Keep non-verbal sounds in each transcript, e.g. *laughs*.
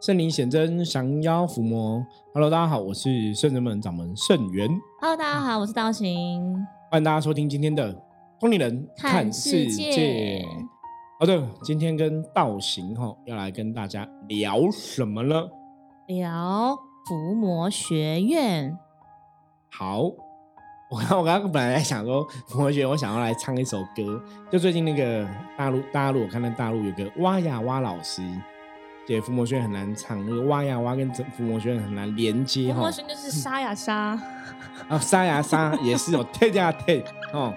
圣灵显真，降妖伏魔。Hello，大家好，我是圣人门掌门圣元。Hello，大家好，我是道行。欢迎大家收听今天的《通灵人看世世界好的，今天跟道行哈要来跟大家聊什么呢？聊伏魔学院，好，我刚我刚刚本来在想说，我觉得我想要来唱一首歌，就最近那个大陆大陆，我看到大陆有个哇呀哇老师，对，伏魔学院很难唱，那个蛙呀蛙跟伏魔学院很难连接哈。伏魔。学院就是杀呀杀，啊，杀呀杀也是有退呀退哦，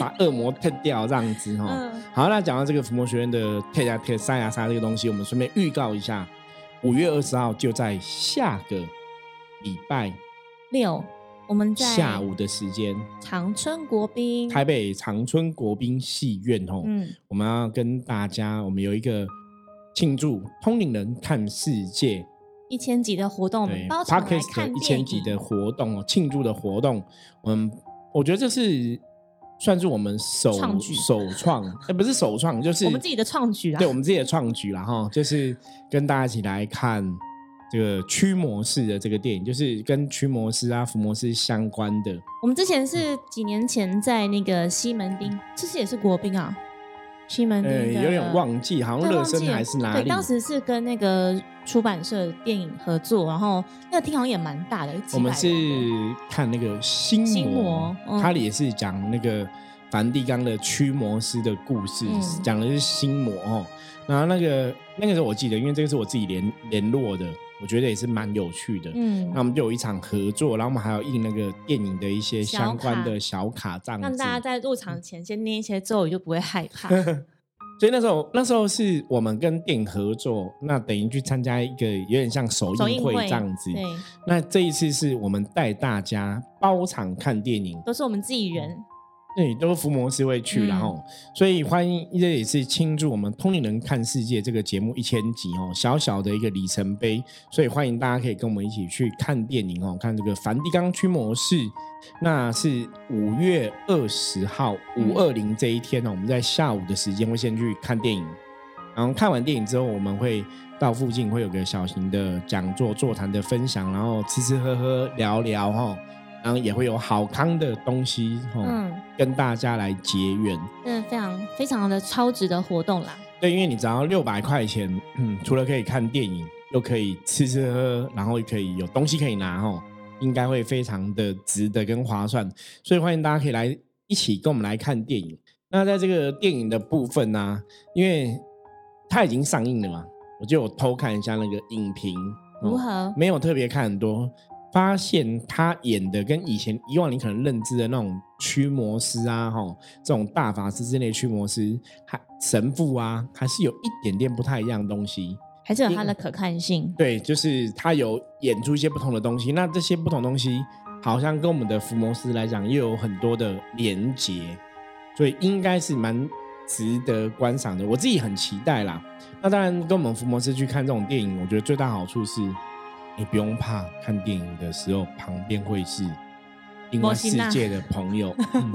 把恶魔退掉这样子哈。嗯。好，那讲到这个伏魔学院的退呀退、杀呀杀这个东西，我们顺便预告一下，五月二十号就在下个礼拜六，我们在下午的时间，长春国宾，台北长春国宾戏院哦，嗯，我们要跟大家，我们有一个庆祝通灵人看世界。一千集的活动，我们对包场来看一千集的活动哦，庆祝的活动，嗯，我觉得这是算是我们首创首创，呃，*laughs* 不是首创，就是我们自己的创举啊。对我们自己的创举啦哈，就是跟大家一起来看这个驱魔师的这个电影，就是跟驱魔师啊、伏魔师相关的。我们之前是几年前在那个西门町，这是也是国宾啊，西门町呃，的有点忘记，好像乐生对忘记了。对，还是哪里？当时是跟那个出版社电影合作，然后那个厅好像也蛮大的，我们是看那个心心魔魔，嗯。它也是讲那个梵蒂冈的驱魔师的故事，嗯。讲的是心魔哦。然后那个那个时候我记得，因为这个是我自己联联络的，我觉得也是蛮有趣的。嗯那我们就有一场合作，然后我们还要印那个电影的一些相关的小卡这样子。让大家在入场前先念一些咒语，就不会害怕。*laughs* 所以那时候那时候是我们跟电影合作，那等于去参加一个有点像首映会首映会这样子。对，那这一次是我们带大家包场看电影，都是我们自己人。对，都是伏魔师会去，嗯。然后所以欢迎这也是庆祝我们《通灵人看世界》这个节目一千集哦，小小的一个里程碑，所以欢迎大家可以跟我们一起去看电影哦，看这个梵蒂冈驱魔士，那是五月二十号五二零这一天呢、哦，我们在下午的时间会先去看电影，然后看完电影之后，我们会到附近会有个小型的讲座、座谈的分享，然后吃吃喝喝聊聊哈、哦，然后也会有好康的东西哦。嗯，跟大家来结缘。真的非常非常的超值的活动啦。对，因为你只要六百块钱，嗯，除了可以看电影，又可以吃吃喝喝，然后又可以有东西可以拿哦，应该会非常的值得跟划算。所以欢迎大家可以来一起跟我们来看电影。那在这个电影的部分呢、因为它已经上映了嘛，我就有偷看一下那个影评，哦如何？没有特别看很多，发现他演的跟以前以往你可能认知的那种驱魔师啊，哈，这种大法师之类的驱魔师，还神父啊，还是有一点点不太一样的东西。还是有它的可看性。对，就是他有演出一些不同的东西，那这些不同东西好像跟我们的伏魔师来讲又有很多的连结，所以应该是蛮值得观赏的。我自己很期待啦。那当然，跟我们伏魔师去看这种电影，我觉得最大好处是，你不用怕看电影的时候旁边会是另外世界的朋友，*laughs* 嗯、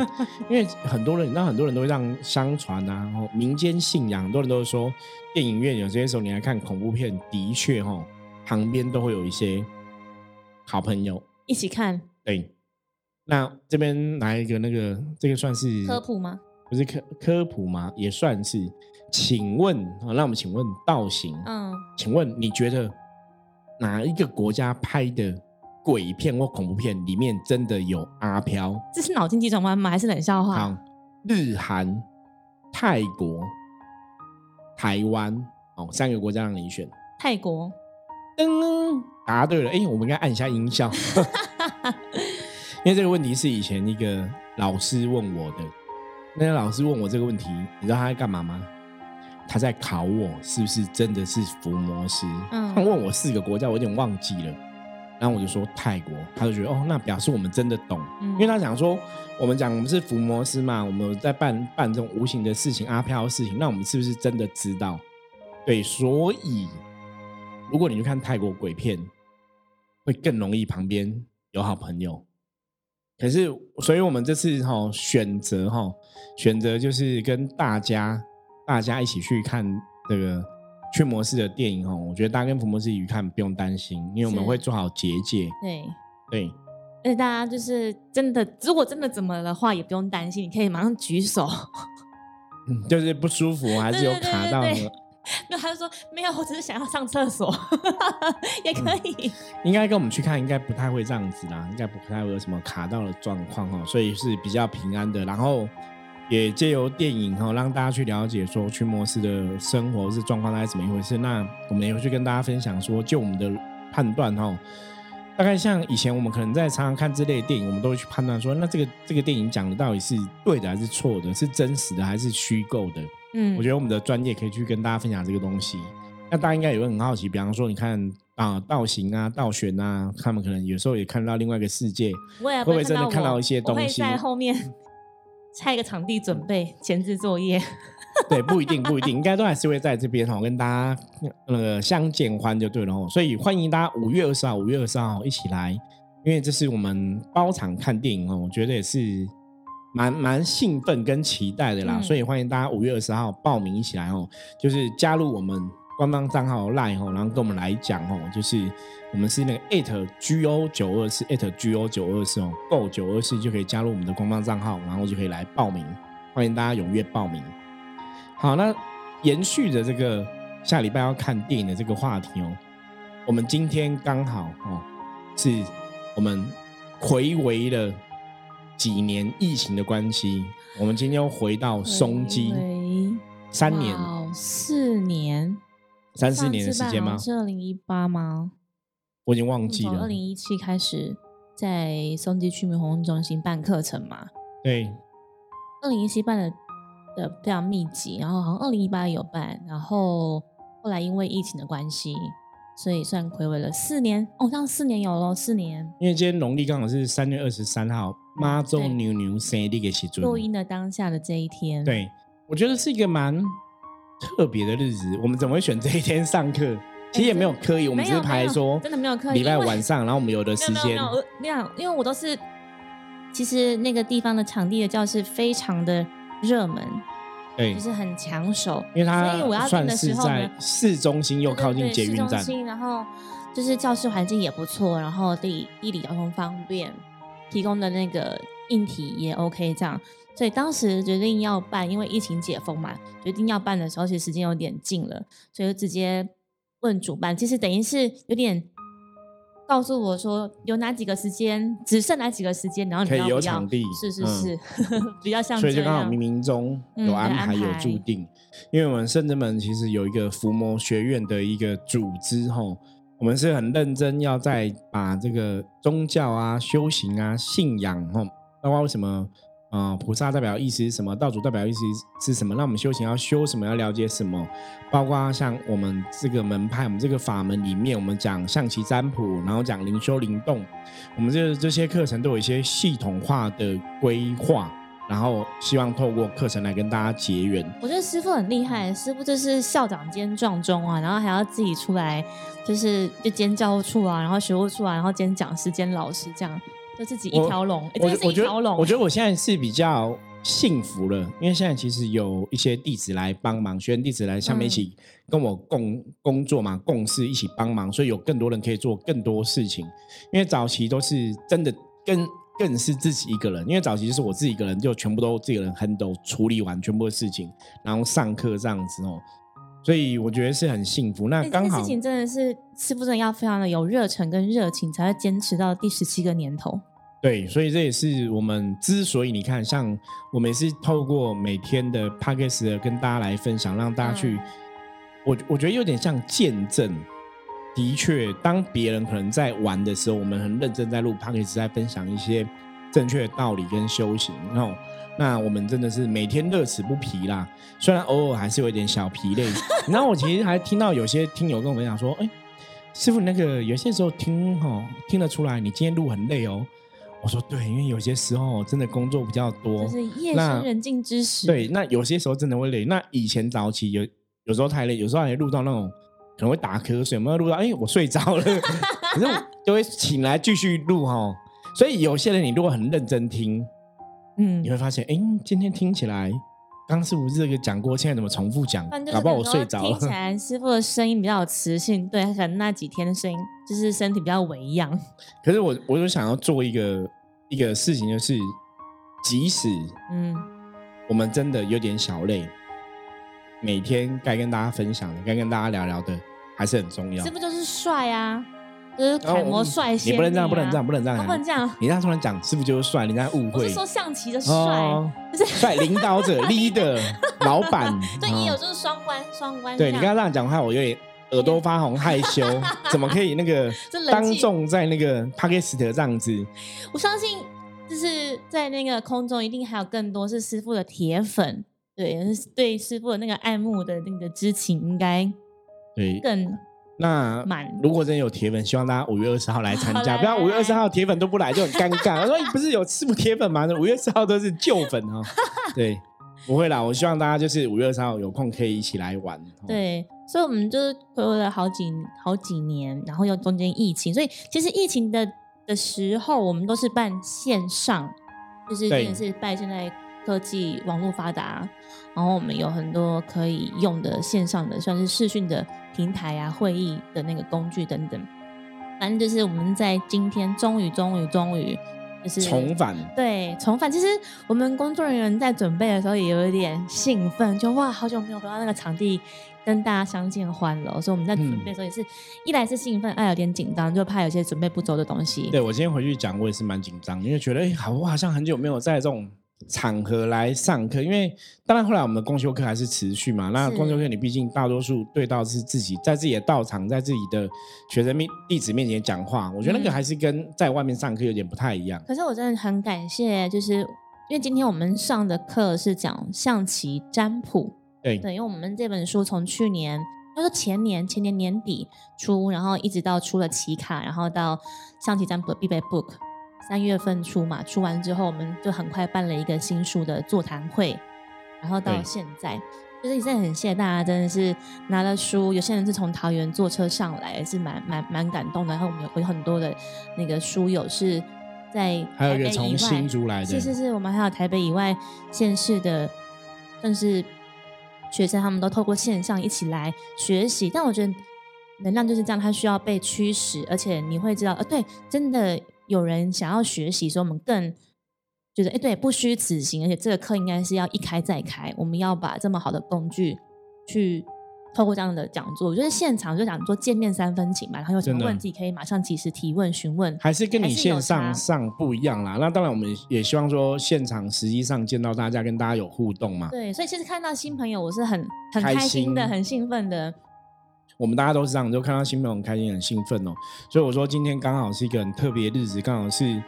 因为很多人，你知道很多人都会让相传啊，然后民间信仰，很多人都会说，电影院有些时候你来看恐怖片，的确哈、哦，旁边都会有一些好朋友。一起看对，那这边来一个那个，这个算是科普吗？不是科科普吗？也算是。请问啊，那我们请问道行，嗯，请问你觉得哪一个国家拍的鬼片或恐怖片里面真的有阿飘？这是脑筋急转弯吗？还是冷笑话？好，日韩、泰国、台湾，哦，三个国家让你选。泰国。噔，答对了。哎，我们应该按一下音效，*laughs* 因为这个问题是以前一个老师问我的。那个老师问我这个问题，你知道他在干嘛吗？他在考我是不是真的是伏魔师。嗯他问我四个国家，我有点忘记了。然后我就说泰国，他就觉得哦，那表示我们真的懂，嗯因为他想说，我们讲我们是伏魔师嘛，我们在办办这种无形的事情、阿飘的事情，那我们是不是真的知道？对，所以如果你去看泰国鬼片，会更容易旁边有好朋友。可是，所以我们这次哈、选择哈、选择就是跟大家大家一起去看这个驱魔师的电影哦，我觉得大家跟福摩斯一起看不用担心，因为我们是会做好结界。对，对，而且大家就是真的，如果真的怎么的话，也不用担心，你可以马上举手。*laughs* 嗯，就是不舒服还是有卡到对对呢，*laughs* 没有，他就说没有，我只是想要上厕所，*laughs* 也可以。应该跟我们去看应该不太会这样子啦，应该不太会有什么卡到的状况哦，所以是比较平安的。然后也借由电影哈、哦，让大家去了解说驱魔师的生活是状况大概怎么一回事。那我们也会去跟大家分享说，就我们的判断哈、哦，大概像以前我们可能在常常看这类电影，我们都会去判断说，那这个这个电影讲的到底是对的还是错的，是真实的还是虚构的？嗯，我觉得我们的专业可以去跟大家分享这个东西。那大家应该也会很好奇，比方说，你看啊、道行啊、道玄啊，他们可能有时候也看到另外一个世界，会不会真的看到一些东西在后面 *laughs* 拆一个场地，准备前置作业。*laughs* 对，不一定，不一定，应该都还是会在这边哈，跟大家那个相见欢就对了哦。所以欢迎大家五月二十号、五月二十号一起来，因为这是我们包场看电影哦，我觉得也是蛮蛮兴奋跟期待的啦。嗯所以欢迎大家五月二十号报名一起来哦，就是加入我们官方账号 Line 哦，然后跟我们来讲哦，就是我们是那个 at go 九二四 at go 九二四哦，go 九二四就可以加入我们的官方账号，然后就可以来报名。欢迎大家踊跃报名。好，那延续着这个下礼拜要看电影的这个话题哦，我们今天刚好哦，是我们回违了几年疫情的关系，我们今天又回到松基三年、哇四年，三四年的时间吗？是二零一八吗？我已经忘记了二。零一七开始在松基区民活动中心办课程嘛，对，二零一七办的的非常密集，然后好像二零一八有办，然后后来因为疫情的关系，所以算暌违了四年。哦，这样四年有咯，四年。因为今天农历刚好是三月二十三号，妈祖牛牛生日的时阵，录音的当下的这一天，，对，我觉得是一个蛮特别的日子。我们怎么会选这一天上课？其实也没有刻意，我们只是排说真的没有刻意礼拜晚上，然后我们有的时间没有因为我都是，其实那个地方的场地的教室非常的热门，对就，是很抢手，因为所以我要它算的是在，市中心又靠近捷运站，市中心，然后就是教室环境也不错，然后地地理交通方便，提供的那个硬体也 OK，这样。所以当时决定要办，因为疫情解封嘛，决定要办的时候，其实时间有点近了，所以就直接问主办。其实等于是有点告诉我说有哪几个时间，只剩哪几个时间，然后你可以有要不要？场地是是嗯是，*laughs* 比较像所以就刚好冥冥中嗯有有安排有注定。因为我们圣真门其实有一个伏魔学院的一个组织吼，我们是很认真要在把这个宗教啊、修行啊、信仰吼，包括为什么。啊、菩萨代表意思是什么？道主代表意思是什么？那我们修行要修什么？要了解什么？包括像我们这个门派，我们这个法门里面，我们讲象棋占卜，然后讲灵修灵动，我们这这些课程都有一些系统化的规划，然后希望透过课程来跟大家结缘。我觉得师傅很厉害，师傅就是校长兼撞钟啊，然后还要自己出来，就是就兼教务处啊，然后学务处啊，然后兼讲师兼老师这样，就自己一条龙，诶我真的是我觉得一条龙。我觉得我现在是比较幸福了，因为现在其实有一些弟子来帮忙，学员弟子来下面一起跟我共、工作嘛，共事一起帮忙，所以有更多人可以做更多事情。因为早期都是真的更更是自己一个人，因为早期就是我自己一个人，就全部都自己人 handle 处理完全部的事情，然后上课这样子哦。所以我觉得是很幸福。那诶刚好事情真的是师傅真的要非常的有热忱跟热情，才会坚持到第十七个年头。对，所以这也是我们之所以你看，像我们也是透过每天的 p d c a s t 跟大家来分享，让大家去，嗯我我觉得有点像见证。的确，当别人可能在玩的时候，我们很认真在录 p d c a s t 在分享一些正确的道理跟修行。然后，那我们真的是每天乐此不疲啦。虽然偶尔还是有一点小疲累。然后我其实还听到有些听友跟我分享说，哎，师傅，那个有些时候听哈、听得出来你今天录很累哦。我说对，因为有些时候真的工作比较多，就是夜深人静之时，对，那有些时候真的会累。那以前早起有有时候太累，有时候还录到那种可能会打瞌睡，有没有录到？哎，我睡着了，可是我就会醒来继续录哈。所以有些人你如果很认真听，嗯你，会发现，哎，今天听起来刚师傅这个讲过，现在怎么重复讲搞不好我睡着了听起了。来师傅的声音比较有磁性，对，他可能那几天的声音就是身体比较微恙。*laughs* 可是我我就想要做一个一个事情，就是即使嗯，我们真的有点小累，每天该跟大家分享的，该跟大家聊聊的，还是很重要师。傅就是帅啊，就是然后楷模帅仙、你不能这样，不能这样，不能这样讲，啊不能这样。你这样突然讲，是不是就是帅，人家误会我是。说象棋的帅，哦，就是帅领导者、*laughs* leader、老板，*laughs* 对，也有哦就是双关，双关。对你刚刚这样讲话，我有点耳朵发红，害羞，*laughs* 怎么可以那个当众在那个 p a k i s t 这样子？我相信就是在那个空中，一定还有更多是师傅的铁粉，对，对师傅的那个爱慕的那个之情，应该对，更那满如果真有铁粉，希望大家五月二十号来参加，不要五月二十号铁粉都不来就很尴尬。*laughs* 我说你不是有吃不铁粉吗？五月十号都是旧粉哦。*laughs* 对，不会啦，我希望大家就是五月二十号有空可以一起来玩。哦，对，所以我们就是回味了好几好几年，然后又中间疫情，所以其实疫情的的时候，我们都是办线上，就是对真的是拜现在科技网络发达，然后我们有很多可以用的线上的，算是视讯的平台啊、会议的那个工具等等。反正就是我们在今天终于终于终于就是重返。对，重返。其实我们工作人员在准备的时候也有一点兴奋，就哇，好久没有回到那个场地跟大家相见欢了。所以我们在准备的时候也是，一来是兴奋，二有点紧张，就怕有些准备不周的东西。对我今天回去讲，我也是蛮紧张，因为觉得哎，好，我好像很久没有在这种场合来上课，因为当然后来我们的公修课还是持续嘛。那公修课你毕竟大多数对到是自己在自己的道场，在自己的学生面弟子面前讲话，我觉得那个嗯还是跟在外面上课有点不太一样。可是我真的很感谢，就是因为今天我们上的课是讲象棋占卜，对对，因为我们这本书从去年，他说前年前年年底出，然后一直到出了棋卡，然后到象棋占卜的必备 book，三月份出嘛，出完之后我们就很快办了一个新书的座谈会，然后到现在。就是也是很谢谢大家，真的是拿了书，有些人是从桃园坐车上来，也是蛮蛮蛮感动的。然后我们有有很多的那个书友是在还有一个从台北以外新竹来的，是是是，我们还有台北以外县市的，算是学生，他们都透过线上一起来学习。但我觉得能量就是这样，它需要被驱使，而且你会知道，呃，对，真的有人想要学习，所以我们更觉得，哎，对，不虚此行，而且这个课应该是要一开再开，我们要把这么好的工具去。透过这样的讲座，我觉得现场就讲说见面三分情嘛，然后有什么问题可以马上及时提问询问，还是跟你线上上不一样啦。那当然，我们也希望说现场实际上见到大家，跟大家有互动嘛。对，所以其实看到新朋友，我是很很开开心的，心很兴奋的。我们大家都是这样，就看到新朋友很开心、很兴奋哦。所以我说今天刚好是一个很特别的日子，刚好是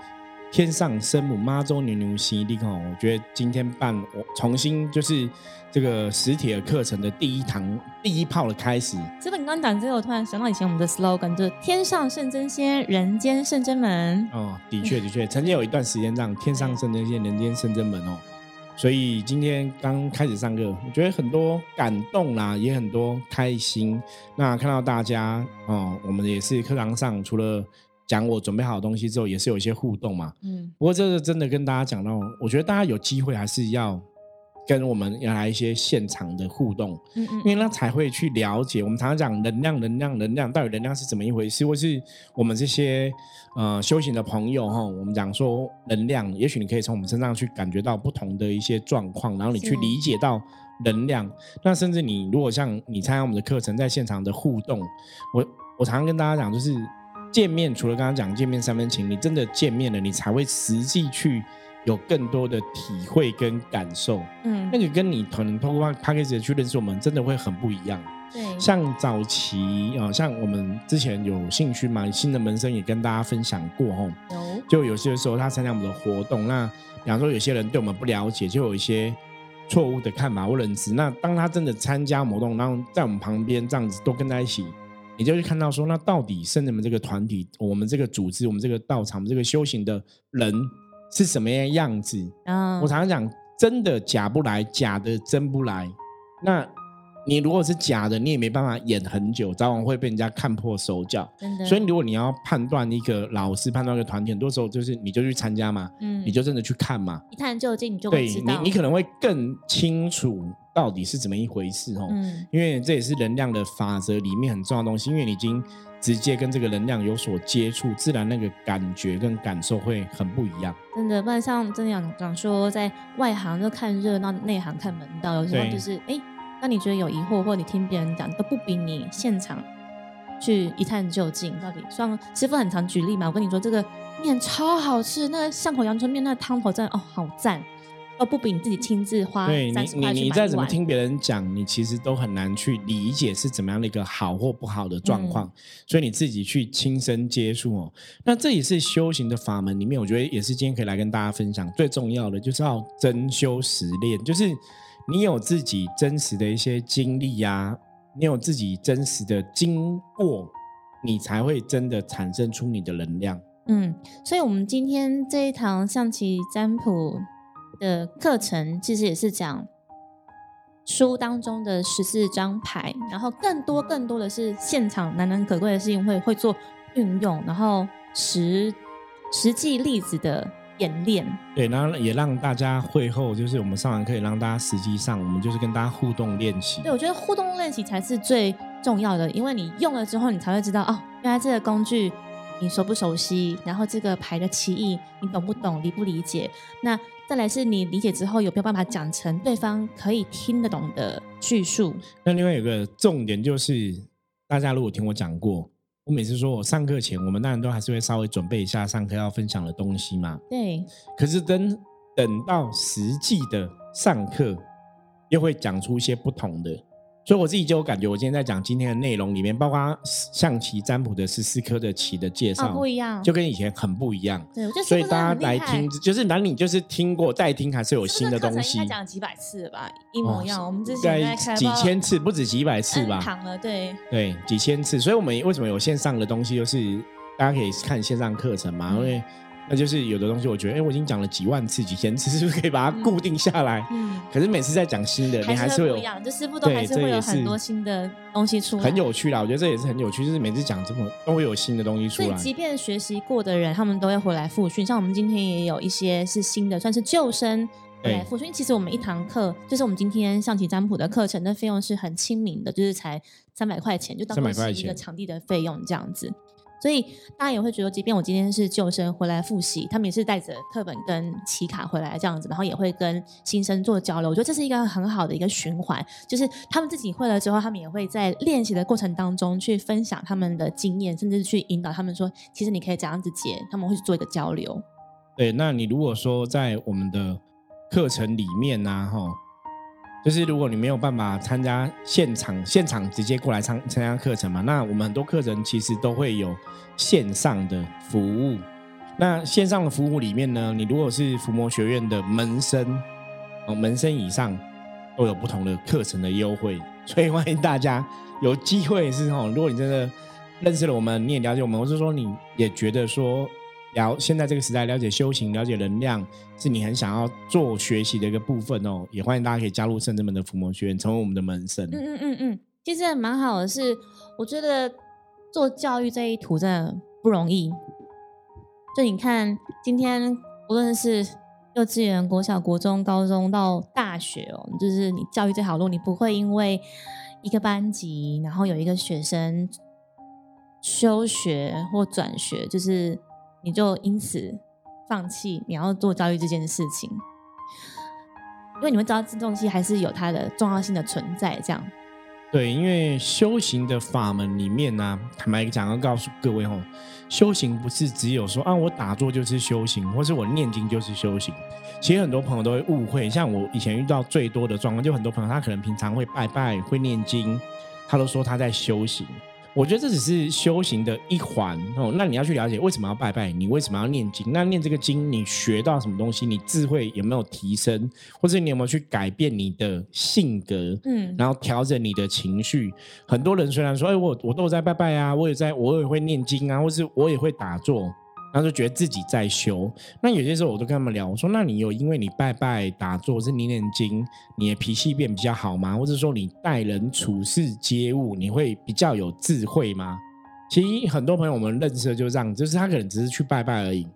天上圣母妈祖牛牛西利哦。我觉得今天办我重新就是这个实体的课程的第一堂第一炮的开始。这本刚讲之后，我突然想到以前我们的 slogan，就是“天上圣真仙，人间圣真门哦，的确的确，曾经有一段时间这样，天上圣真仙，人间圣真门哦。所以今天刚开始上课，我觉得很多感动啦，也很多开心。那看到大家哦，我们也是课堂上除了讲我准备好的东西之后，也是有一些互动嘛。”。嗯，不过这个真的跟大家讲到，我觉得大家有机会还是要跟我们要来一些现场的互动，嗯嗯因为那才会去了解。我们常常讲能量，能量，能量，到底能量是怎么一回事，或是我们这些呃修行的朋友哈，我们讲说能量，也许你可以从我们身上去感觉到不同的一些状况，然后你去理解到能量。那甚至你如果像你参加我们的课程，在现场的互动，我我常常跟大家讲，就是见面，除了刚刚讲见面三分情，你真的见面了，你才会实际去有更多的体会跟感受。嗯，那个跟你可能通过 p a c k a g e 去认识我们，真的会很不一样。对，像早期啊、像我们之前有兴趣嘛，新的门生也跟大家分享过哦。有就有些时候他参加我们的活动，那比方说有些人对我们不了解，就有一些错误的看法或认知。那当他真的参加活动，然后在我们旁边这样子都跟在一起，你就会看到说，那到底圣人们这个团体，我们这个组织，我们这个道场，我们这个修行的人是什么样样子？嗯，我常常讲，真的假不来，假的真不来。那你如果是假的，你也没办法演很久，早晚会被人家看破手脚。真的。所以，如果你要判断一个老师、判断一个团体，很多时候就是你就去参加嘛，嗯，你就真的去看嘛，一探究竟，你就。你你可能会更清楚到底是怎么一回事哦。嗯，因为这也是能量的法则里面很重要的东西，因为你已经直接跟这个能量有所接触，自然那个感觉跟感受会很不一样。真的，不然像真的讲说，在外行就看热闹，内行看门道，有时候就是哎。那你觉得有疑惑，或你听别人讲都不比你现场去一探究竟，到底像师傅很常举例嘛？我跟你说，这个面超好吃，那巷口阳春面那汤头真的哦好赞，都不比你自己亲自花对你你你再怎么听别人讲，你其实都很难去理解是怎么样的一个好或不好的状况，所以你自己去亲身接触哦。那这也是修行的法门里面，我觉得也是今天可以来跟大家分享最重要的，就是要真修实练，就是。你有自己真实的一些经历呀，你有自己真实的经过，你才会真的产生出你的能量。嗯，所以，我们今天这一堂象棋占卜的课程，其实也是讲书当中的十四张牌，然后更多更多的是现场难能可贵的是，因为会做运用，然后实实际例子的。演练对，然后也让大家会后，就是我们上完课，也让大家实际上，我们就是跟大家互动练习。对，我觉得互动练习才是最重要的，因为你用了之后，你才会知道哦，原来这个工具你熟不熟悉，然后这个牌的棋艺你懂不懂，理不理解。那再来是你理解之后，有没有办法讲成对方可以听得懂的叙述？那另外有个重点就是，大家如果听我讲过。我每次说，我上课前，我们当然都还是会稍微准备一下上课要分享的东西嘛。对。可是等等到实际的上课，又会讲出一些不同的。所以我自己就有感觉，我今天在讲今天的内容里面，包括象棋占卜的十四颗的棋的介绍，不一样，就跟以前很不一样。对，所以大家来听，就是哪里就是听过再听，还是有新的东西。讲几百次吧，一模一样。我们之前在几千次，不止几百次吧。躺了，对对，几千次。所以我们为什么有线上的东西，就是大家可以看线上课程嘛，因为。那就是有的东西，我觉得，哎，我已经讲了几万次、几千次，是不是可以把它固定下来？嗯。可是每次在讲新的，你还是会有，就师傅都还是会有很多新的东西出来。很有趣啦，我觉得这也是很有趣，就是每次讲这么都会有新的东西出来。所以，即便学习过的人，他们都要回来复训。像我们今天也有一些是新的，算是旧生回来复训。其实我们一堂课，就是我们今天象棋占卜的课程的费用是很亲民的，就是才三百块钱，就当做是一个场地的费用这样子。所以大家也会觉得，即便我今天是旧生回来复习，他们也是带着课本跟棋卡回来这样子，然后也会跟新生做交流。我觉得这是一个很好的一个循环，就是他们自己会了之后，他们也会在练习的过程当中去分享他们的经验，甚至去引导他们说，其实你可以这样子解，他们会去做一个交流。对，那你如果说在我们的课程里面呢，哈。就是如果你没有办法参加现场，现场直接过来参参加课程嘛，那我们很多课程其实都会有线上的服务。那线上的服务里面呢，你如果是伏魔学院的门生哦，门生以上都有不同的课程的优惠，所以欢迎大家有机会是哦，如果你真的认识了我们，你也了解我们，或是说你也觉得说。了，现在这个时代，了解修行，了解能量，是你很想要做学习的一个部分哦。也欢迎大家可以加入圣智门的伏魔学院，成为我们的门生。嗯嗯嗯嗯，其实蛮好的，是我觉得做教育这一途真的不容易。就你看，今天无论是幼稚园、国小、国中、高中到大学哦，就是你教育这条路，你不会因为一个班级，然后有一个学生休学或转学，就是。你就因此放弃你要做教育这件事情，因为你们知道这东西还是有它的重要性的存在。这样，对，因为修行的法门里面呢，坦白讲要告诉各位哦，修行不是只有说啊，我打坐就是修行，或是我念经就是修行。其实很多朋友都会误会，像我以前遇到最多的状况，就很多朋友他可能平常会拜拜、会念经，他都说他在修行。我觉得这只是修行的一环哦。那你要去了解为什么要拜拜，你为什么要念经？那念这个经，你学到什么东西？你智慧有没有提升？或者你有没有去改变你的性格？嗯，然后调整你的情绪。很多人虽然说，哎，我我都有在拜拜啊，我也在，我也会念经啊，或是我也会打坐。他就觉得自己在修。那有些时候我都跟他们聊，我说：“那你有因为你拜拜打坐是念念经，你的脾气变比较好吗？或者说你待人处事接物，你会比较有智慧吗？”其实很多朋友我们认识的就这样，就是他可能只是去拜拜而已，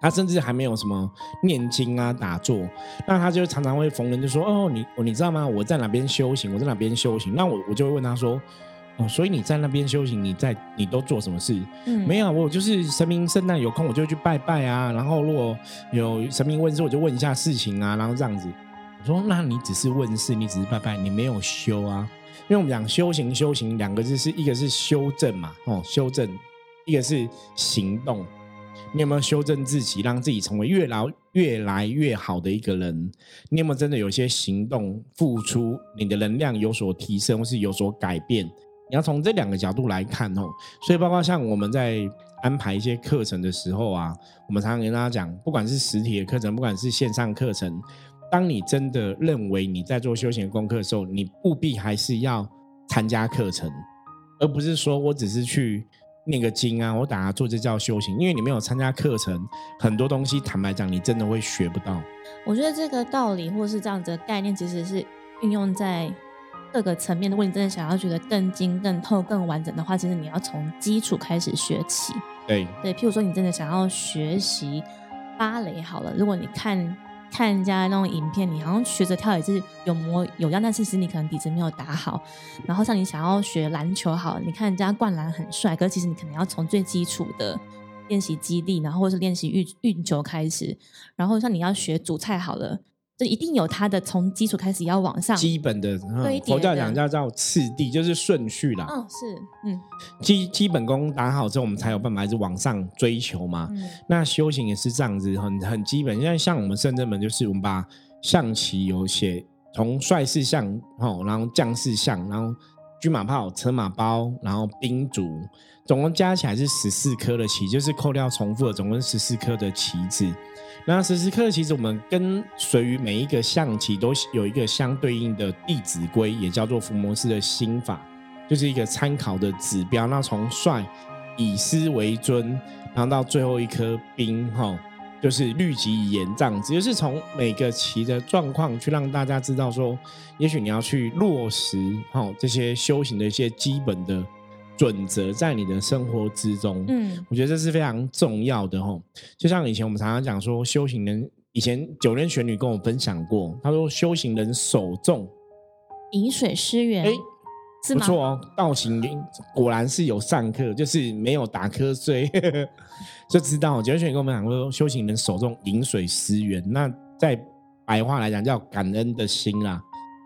他甚至还没有什么念经啊打坐，那他就常常会逢人就说：“哦，你你知道吗？我在哪边修行？我在哪边修行？”那我我就会问他说。哦，所以你在那边修行，你在你都做什么事？嗯，没有，我就是神明圣诞有空我就去拜拜啊。然后如果有神明问事，我就问一下事情啊。然后这样子，我说那你只是问事，你只是拜拜，你没有修啊。因为我们讲修行，修行两个字是一个是修正嘛，哦，修正，一个是行动。你有没有修正自己，让自己成为越来越来越好的一个人？你有没有真的有些行动付出，你的能量有所提升，或是有所改变？你要从这两个角度来看哦，所以包括像我们在安排一些课程的时候啊，我们常常跟大家讲，不管是实体的课程，不管是线上课程，当你真的认为你在做修行功课的时候，你务必还是要参加课程，而不是说我只是去念个经啊，我打下做这叫修行，因为你没有参加课程，很多东西坦白讲，你真的会学不到。我觉得这个道理或是这样子的概念，其实是运用在。各个层面，如果你真的想要觉得更精、更透、更完整的话，其实你要从基础开始学起。对对，譬如说你真的想要学习芭蕾，好了，如果你看看人家那种影片，你好像学着跳也是有模有样，但其实你可能底子没有打好。然后像你想要学篮球，好，你看人家灌篮很帅，可是其实你可能要从最基础的练习基地，然后或是练习运运球开始。然后像你要学煮菜，好了。就一定有它的从基础开始要往上，基本的佛教讲叫叫次第，就是顺序啦。嗯，是，嗯，基基本功打好之后，我们才有办法一直往上追求嘛。那修行也是这样子，很很基本。现在像我们圣正门，就是我们把象棋有写从帅士象，哦，然后将士象，然后军马炮、车马包，然后兵卒，总共加起来是十四颗的棋，就是扣掉重复的，总共十四颗的棋子。那时时刻，其实我们跟随于每一个象棋都有一个相对应的《弟子规》，也叫做伏魔师的心法，就是一个参考的指标。那从帅以师为尊，然后到最后一颗兵，哈，就是律己言这样子，就是从每个棋的状况去让大家知道说，也许你要去落实，哈，这些修行的一些基本的。准则在你的生活之中，嗯，我觉得这是非常重要的哈。就像以前我们常常讲说，修行人以前九天玄女跟我分享过，她说修行人首重饮水思源，哎，不错哦。道行果然是有上课，就是没有打瞌睡，*laughs* 就知道九莲玄女跟我们讲说，修行人手中饮水思源。那在白话来讲叫感恩的心啦。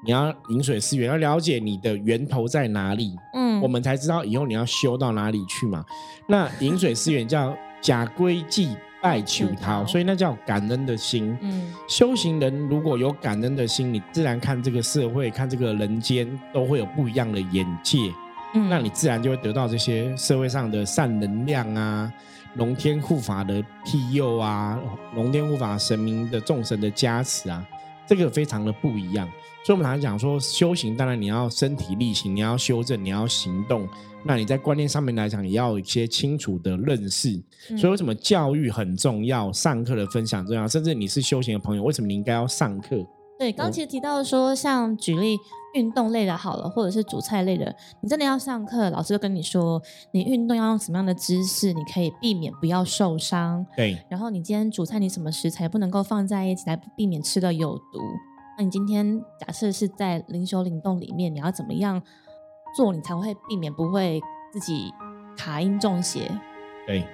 你要饮水思源，要了解你的源头在哪里，嗯，我们才知道以后你要修到哪里去嘛。那饮水思源叫假归祭拜求他，所以那叫感恩的心。嗯，修行人如果有感恩的心，你自然看这个社会、看这个人间都会有不一样的眼界。嗯，那你自然就会得到这些社会上的善能量啊，龙天护法的庇佑啊，龙天护法神明的众神的加持啊，这个非常的不一样。所以，我们常常讲说，修行当然你要身体力行，你要修正，你要行动。那你在观念上面来讲，也要有一些清楚的认识。所以，为什么教育很重要？上课的分享重要，甚至你是修行的朋友，为什么你应该要上课？对，刚其实提到说，像举例运动类的，好了，或者是煮菜类的，你真的要上课，老师就跟你说，你运动要用什么样的姿势，你可以避免不要受伤。对。然后你今天煮菜，你什么食材不能够放在一起，来避免吃的有毒。那你今天假设是在灵修灵动里面，你要怎么样做，你才会避免不会自己卡音中邪？对。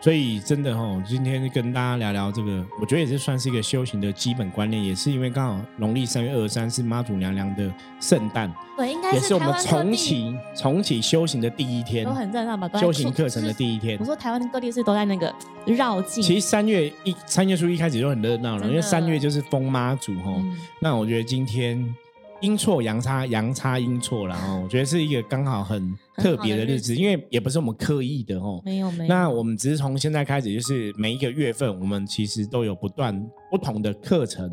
所以真的哈，今天跟大家聊聊这个，我觉得也是算是一个修行的基本观念，也是因为刚好农历三月二十三是妈祖娘娘的圣诞，对，应该也是我们重启重启修行的第一天，都很热闹吧？修行课程的第一天，我说台湾各地是都在那个绕境。其实三月一三月初一开始就很热闹了，因为三月就是封妈祖哈。那我觉得今天。阴错阳差，阳差阴错然后。我觉得是一个刚好很特别的日子，因为也不是我们刻意的哦。没有没有。那我们只是从现在开始，就是每一个月份，我们其实都有不断不同的课程，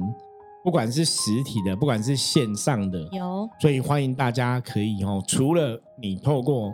不管是实体的，不管是线上的，有。所以欢迎大家可以哦，除了你透过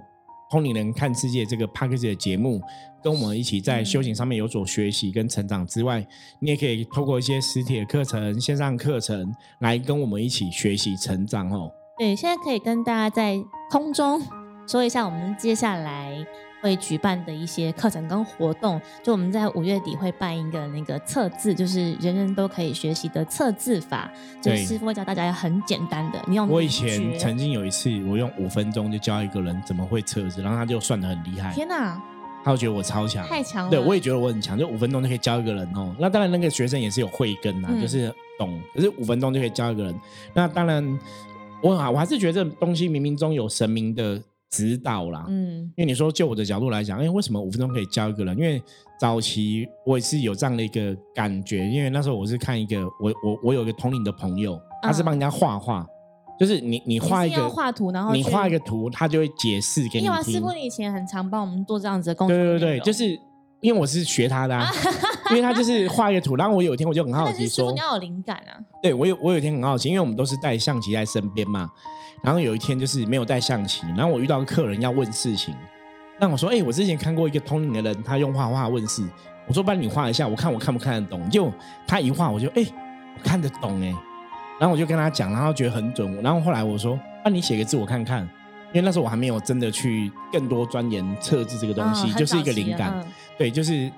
通灵人看世界这个 p a c k a g e 的节目，跟我们一起在修行上面有所学习跟成长之外，你也可以透过一些实体的课程、线上课程来跟我们一起学习成长哦。对，现在可以跟大家在空中说一下，我们接下来。会举办的一些课程跟活动，就我们在五月底会办一个那个测字，就是人人都可以学习的测字法，就是师傅会教大家很简单的。你用我以前曾经有一次，我用五分钟就教一个人怎么会测字，然后他就算的很厉害。天哪！他就觉得我超强，太强了。对，我也觉得我很强，就五分钟就可以教一个人哦。那当然，那个学生也是有慧根呐，就是懂。可是五分钟就可以教一个人，那当然，我我还是觉得这东西冥冥中有神明的。指导啦，嗯，因为你说就我的角度来讲，哎，为什么五分钟可以教一个人？因为早期我也是有这样的一个感觉，因为那时候我是看一个，我我我有一个同龄的朋友，他是帮人家画画，就是你你画一个画图，然后你画一个图，他就会解释给你听。师傅，你以前很常帮我们做这样子的工作，对对对，就是因为我是学他的，啊，*laughs* 因为他就是画一个图，然后我有一天我就很好奇说，你要有灵感啊。对我有我有一天很好奇，因为我们都是带象棋在身边嘛。然后有一天就是没有带象棋，然后我遇到客人要问事情，那我说：“哎，我之前看过一个通灵的人，他用画画问事。”我说：“帮你画一下，我看我看不看得懂。”就他一画，我就哎，我看得懂哎。然后我就跟他讲，然后觉得很准。然后后来我说：“那你写个字我看看。”因为那时候我还没有真的去更多钻研测字这个东西，就是一个灵感。对，就是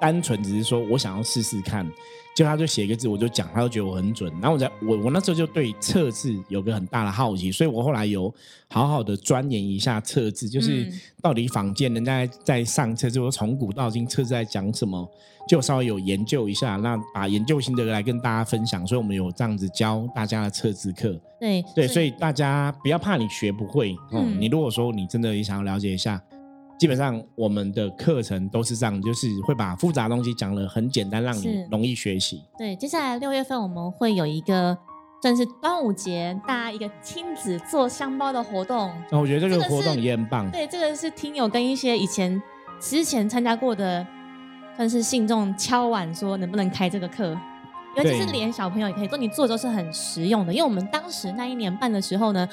单纯只是说我想要试试看。就他就写一个字，我就讲，他就觉得我很准。然后我在我我那时候就对测字有个很大的好奇，所以我后来有好好的钻研一下测字，就是到底坊间人家在上测字，说从古到今测字在讲什么，就稍微有研究一下，那把研究心得来跟大家分享。所以我们有这样子教大家的测字课。对对，所以大家不要怕你学不会，嗯，你如果说你真的也想要了解一下。基本上我们的课程都是这样，就是会把复杂东西讲的很简单，让你容易学习。对，接下来六月份我们会有一个算是端午节大家一个亲子做香包的活动。那我觉得这个活动也很棒。对，这个是听友跟一些以前之前参加过的，算是信众敲碗说能不能开这个课，尤其是连小朋友也可以做，你做都是很实用的。因为我们当时那一年办的时候呢。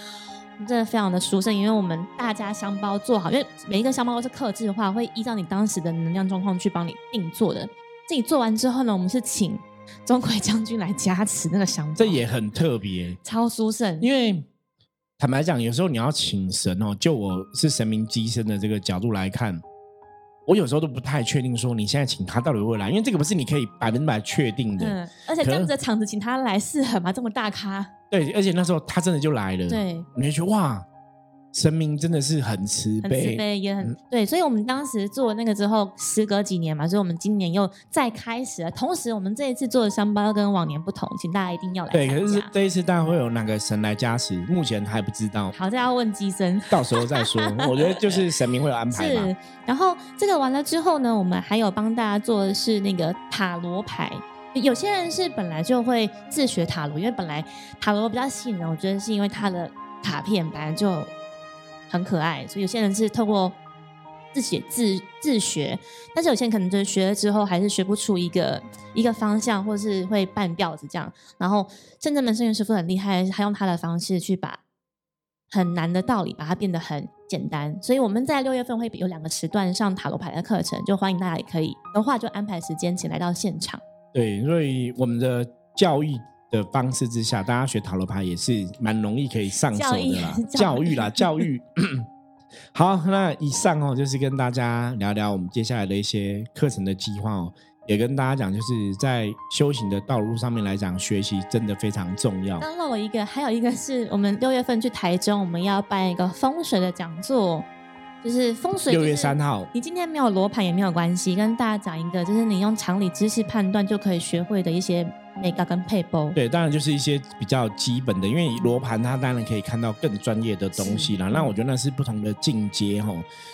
真的非常的殊胜，因为我们大家香包做好，因为每一个香包都是克制化，会依照你当时的能量状况去帮你定做的。自己做完之后呢，我们是请钟馗将军来加持那个香包，这也很特别，超殊胜。因为坦白讲，有时候你要请神哦，就我是神明机身的这个角度来看。我有时候都不太确定，说你现在请他到底会不会来，因为这个不是你可以百分之百确定的。嗯，而且这样子的场子请他来适合吗？这么大咖？对，而且那时候他真的就来了。对，你就觉得哇。神明真的是很慈悲，慈悲也很对，所以我们当时做那个之后，时隔几年嘛，所以我们今年又再开始了。同时，我们这一次做的香包跟往年不同，请大家一定要来。对，可是这一次大家会有哪个神来加持？目前还不知道。好，这要问机身，到时候再说。*laughs* 我觉得就是神明会有安排。是，然后这个完了之后呢，我们还有帮大家做的是那个塔罗牌。有些人是本来就会自学塔罗，因为本来塔罗比较吸引人，我觉得是因为它的卡片本来就。很可爱，所以有些人是透过自写自自学，但是有些人可能就是学了之后还是学不出一个一个方向，或是会半吊子这样。然后深圳门圣元师傅很厉害，他用他的方式去把很难的道理把它变得很简单。所以我们在六月份会有两个时段上塔罗牌的课程，就欢迎大家也可以的话就安排时间请来到现场。对，所以我们的教育。的方式之下，大家学塔罗牌也是蛮容易可以上手的啦。*laughs* 教育啦，教育。*coughs* 好，那以上哦，就是跟大家聊聊我们接下来的一些课程的计划哦，也跟大家讲，就是在修行的道路上面来讲，学习真的非常重要。刚漏了一个，还有一个是我们六月份去台中，我们要办一个风水的讲座。就是风水。六月三号，你今天没有罗盘也没有关系，跟大家讲一个，就是你用常理知识判断就可以学会的一些美感跟配包。对，当然就是一些比较基本的，因为罗盘它当然可以看到更专业的东西了。那我觉得那是不同的进阶哈，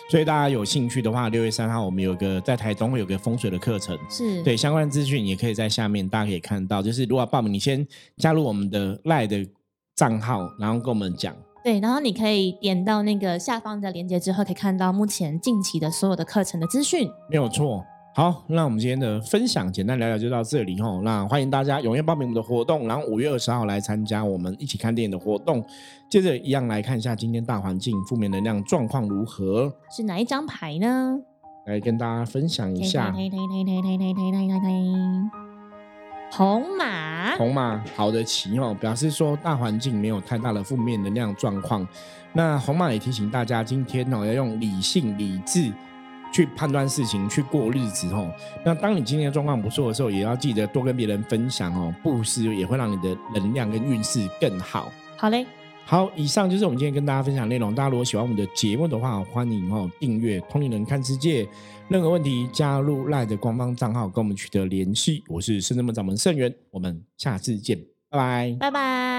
所以大家有兴趣的话，六月三号我们有个在台中会有个风水的课程，是对相关资讯也可以在下面大家可以看到。就是如果报名，你先加入我们的赖的账号，然后跟我们讲。对，然后你可以点到那个下方的链接之后，可以看到目前近期的所有的课程的资讯。没有错，好，那我们今天的分享简单聊聊就到这里吼。那欢迎大家踊跃报名我们的活动，然后五月二十号来参加我们一起看电影的活动。接着一样来看一下今天大环境负面能量状况如何，是哪一张牌呢？来跟大家分享一下。红马，红马，好的起哦，表示说大环境没有太大的负面能量状况。那红马也提醒大家，今天哦要用理性、理智。去判断事情，去过日子哦。那当你今天的状况不错的时候，也要记得多跟别人分享哦，布施也会让你的能量跟运势更好。好嘞，好，以上就是我们今天跟大家分享内容。大家如果喜欢我们的节目的话，欢迎哦订阅《通灵人看世界》。任何问题加入赖的官方账号跟我们取得联系。我是深圳门掌门盛元，我们下次见，拜拜，拜拜。